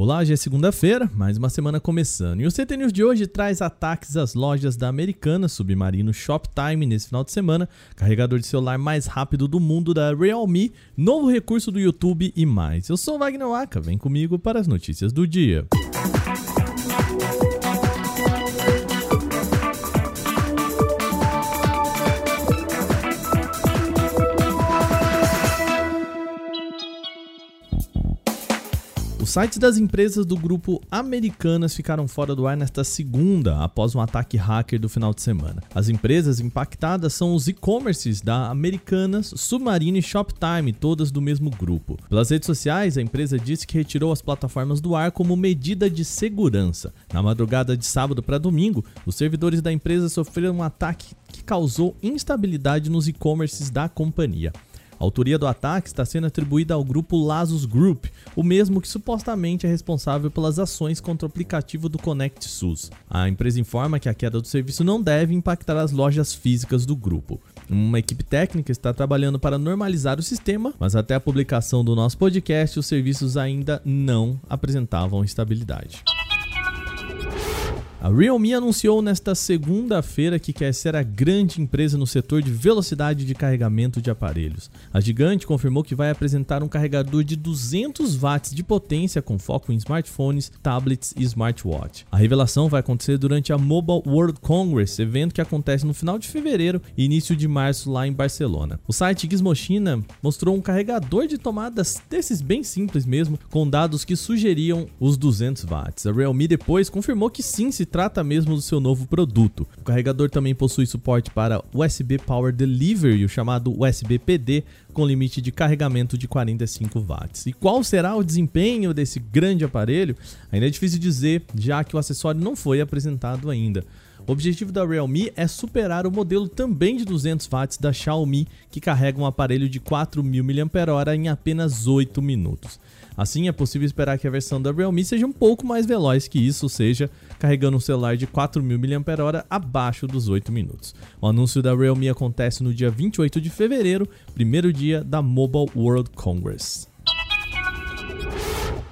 Olá, hoje é segunda-feira, mais uma semana começando. E o CT News de hoje traz ataques às lojas da Americana, Submarino Shoptime nesse final de semana, carregador de celular mais rápido do mundo da Realme, novo recurso do YouTube e mais. Eu sou Wagner Waka, vem comigo para as notícias do dia. Os sites das empresas do grupo Americanas ficaram fora do ar nesta segunda, após um ataque hacker do final de semana. As empresas impactadas são os e-commerces da Americanas, Submarine e Shoptime, todas do mesmo grupo. Pelas redes sociais, a empresa disse que retirou as plataformas do ar como medida de segurança. Na madrugada de sábado para domingo, os servidores da empresa sofreram um ataque que causou instabilidade nos e-commerces da companhia. A autoria do ataque está sendo atribuída ao grupo Lazos Group, o mesmo que supostamente é responsável pelas ações contra o aplicativo do Connect SUS. A empresa informa que a queda do serviço não deve impactar as lojas físicas do grupo. Uma equipe técnica está trabalhando para normalizar o sistema, mas até a publicação do nosso podcast, os serviços ainda não apresentavam estabilidade. A Realme anunciou nesta segunda-feira que quer ser a grande empresa no setor de velocidade de carregamento de aparelhos. A gigante confirmou que vai apresentar um carregador de 200 watts de potência com foco em smartphones, tablets e smartwatch. A revelação vai acontecer durante a Mobile World Congress, evento que acontece no final de fevereiro e início de março lá em Barcelona. O site Gizmochina mostrou um carregador de tomadas desses bem simples mesmo, com dados que sugeriam os 200 watts. A Realme depois confirmou que sim se trata mesmo do seu novo produto. O carregador também possui suporte para USB Power Delivery, o chamado USB PD, com limite de carregamento de 45 watts. E qual será o desempenho desse grande aparelho? Ainda é difícil dizer, já que o acessório não foi apresentado ainda. O objetivo da Realme é superar o modelo também de 200 watts da Xiaomi, que carrega um aparelho de 4.000 mAh em apenas 8 minutos. Assim, é possível esperar que a versão da Realme seja um pouco mais veloz que isso, ou seja, carregando um celular de 4.000 mAh abaixo dos 8 minutos. O anúncio da Realme acontece no dia 28 de fevereiro, primeiro dia da Mobile World Congress.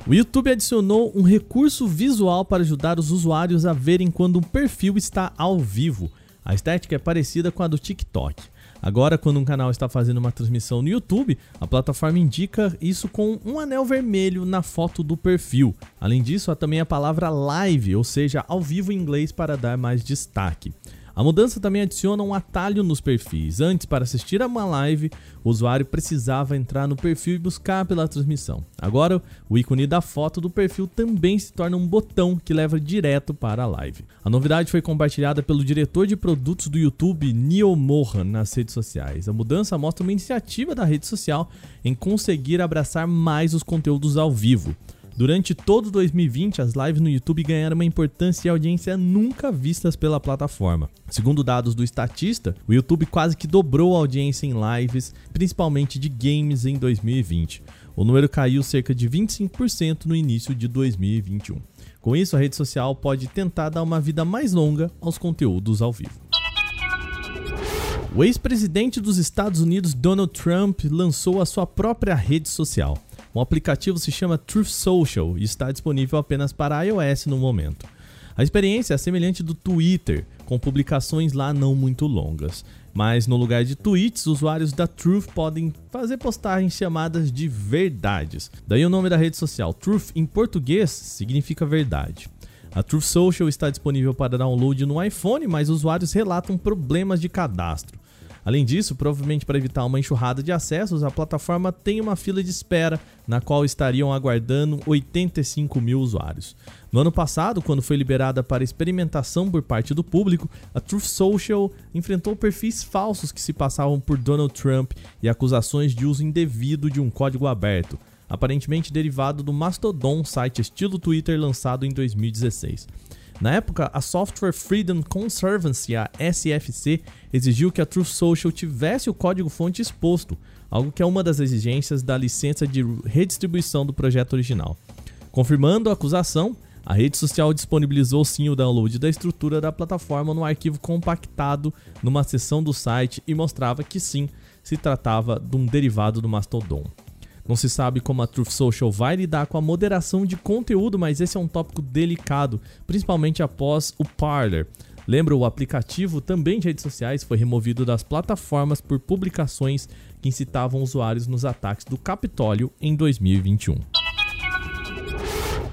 O YouTube adicionou um recurso visual para ajudar os usuários a verem quando um perfil está ao vivo. A estética é parecida com a do TikTok. Agora, quando um canal está fazendo uma transmissão no YouTube, a plataforma indica isso com um anel vermelho na foto do perfil. Além disso, há também a palavra live, ou seja, ao vivo em inglês para dar mais destaque. A mudança também adiciona um atalho nos perfis. Antes, para assistir a uma live, o usuário precisava entrar no perfil e buscar pela transmissão. Agora, o ícone da foto do perfil também se torna um botão que leva direto para a live. A novidade foi compartilhada pelo diretor de produtos do YouTube, Neil Mohan, nas redes sociais. A mudança mostra uma iniciativa da rede social em conseguir abraçar mais os conteúdos ao vivo. Durante todo 2020, as lives no YouTube ganharam uma importância e audiência nunca vistas pela plataforma. Segundo dados do Estatista, o YouTube quase que dobrou a audiência em lives, principalmente de games, em 2020. O número caiu cerca de 25% no início de 2021. Com isso, a rede social pode tentar dar uma vida mais longa aos conteúdos ao vivo. O ex-presidente dos Estados Unidos, Donald Trump, lançou a sua própria rede social. O aplicativo se chama Truth Social e está disponível apenas para iOS no momento. A experiência é semelhante do Twitter, com publicações lá não muito longas. Mas no lugar de tweets, usuários da Truth podem fazer postagens chamadas de verdades. Daí o nome da rede social. Truth em português significa verdade. A Truth Social está disponível para download no iPhone, mas usuários relatam problemas de cadastro. Além disso, provavelmente para evitar uma enxurrada de acessos, a plataforma tem uma fila de espera na qual estariam aguardando 85 mil usuários. No ano passado, quando foi liberada para experimentação por parte do público, a Truth Social enfrentou perfis falsos que se passavam por Donald Trump e acusações de uso indevido de um código aberto, aparentemente derivado do Mastodon site estilo Twitter lançado em 2016. Na época, a Software Freedom Conservancy, a SFC, exigiu que a Truth Social tivesse o código-fonte exposto, algo que é uma das exigências da licença de redistribuição do projeto original. Confirmando a acusação, a rede social disponibilizou sim o download da estrutura da plataforma no arquivo compactado numa seção do site e mostrava que sim, se tratava de um derivado do Mastodon. Não se sabe como a Truth Social vai lidar com a moderação de conteúdo, mas esse é um tópico delicado, principalmente após o Parler. Lembra, o aplicativo também de redes sociais foi removido das plataformas por publicações que incitavam usuários nos ataques do Capitólio em 2021.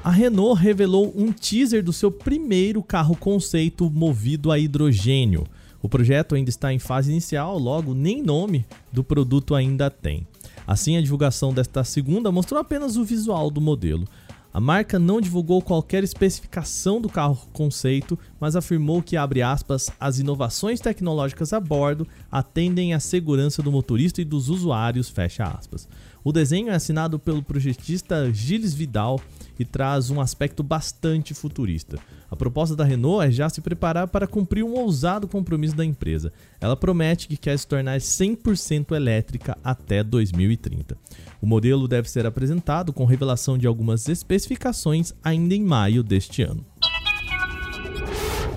A Renault revelou um teaser do seu primeiro carro conceito movido a hidrogênio. O projeto ainda está em fase inicial, logo nem nome do produto ainda tem. Assim, a divulgação desta segunda mostrou apenas o visual do modelo. A marca não divulgou qualquer especificação do carro conceito, mas afirmou que, abre aspas, as inovações tecnológicas a bordo atendem à segurança do motorista e dos usuários. O desenho é assinado pelo projetista Gilles Vidal e traz um aspecto bastante futurista. A proposta da Renault é já se preparar para cumprir um ousado compromisso da empresa. Ela promete que quer se tornar 100% elétrica até 2030. O modelo deve ser apresentado com revelação de algumas especificações ainda em maio deste ano.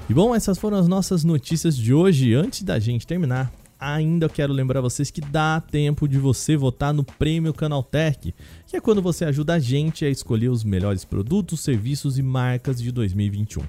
E bom, essas foram as nossas notícias de hoje. Antes da gente terminar, ainda quero lembrar vocês que dá tempo de você votar no Prêmio Canaltech, que é quando você ajuda a gente a escolher os melhores produtos, serviços e marcas de 2021.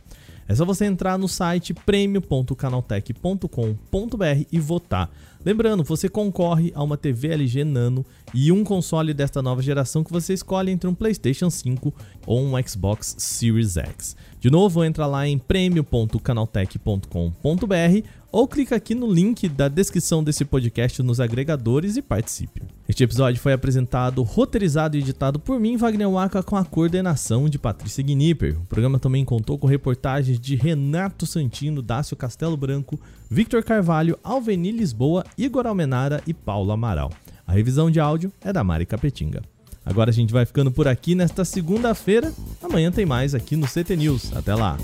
É só você entrar no site prêmio.canaltech.com.br e votar. Lembrando, você concorre a uma TV LG Nano e um console desta nova geração que você escolhe entre um PlayStation 5 ou um Xbox Series X. De novo, entra lá em prêmio.canaltech.com.br ou clica aqui no link da descrição desse podcast nos agregadores e participe. Este episódio foi apresentado, roteirizado e editado por mim, Wagner Waka, com a coordenação de Patrícia Gnipper. O programa também contou com reportagens de Renato Santino, Dácio Castelo Branco, Victor Carvalho, Alveni Lisboa, Igor Almenara e Paulo Amaral. A revisão de áudio é da Mari Capetinga. Agora a gente vai ficando por aqui nesta segunda-feira. Amanhã tem mais aqui no CT News. Até lá!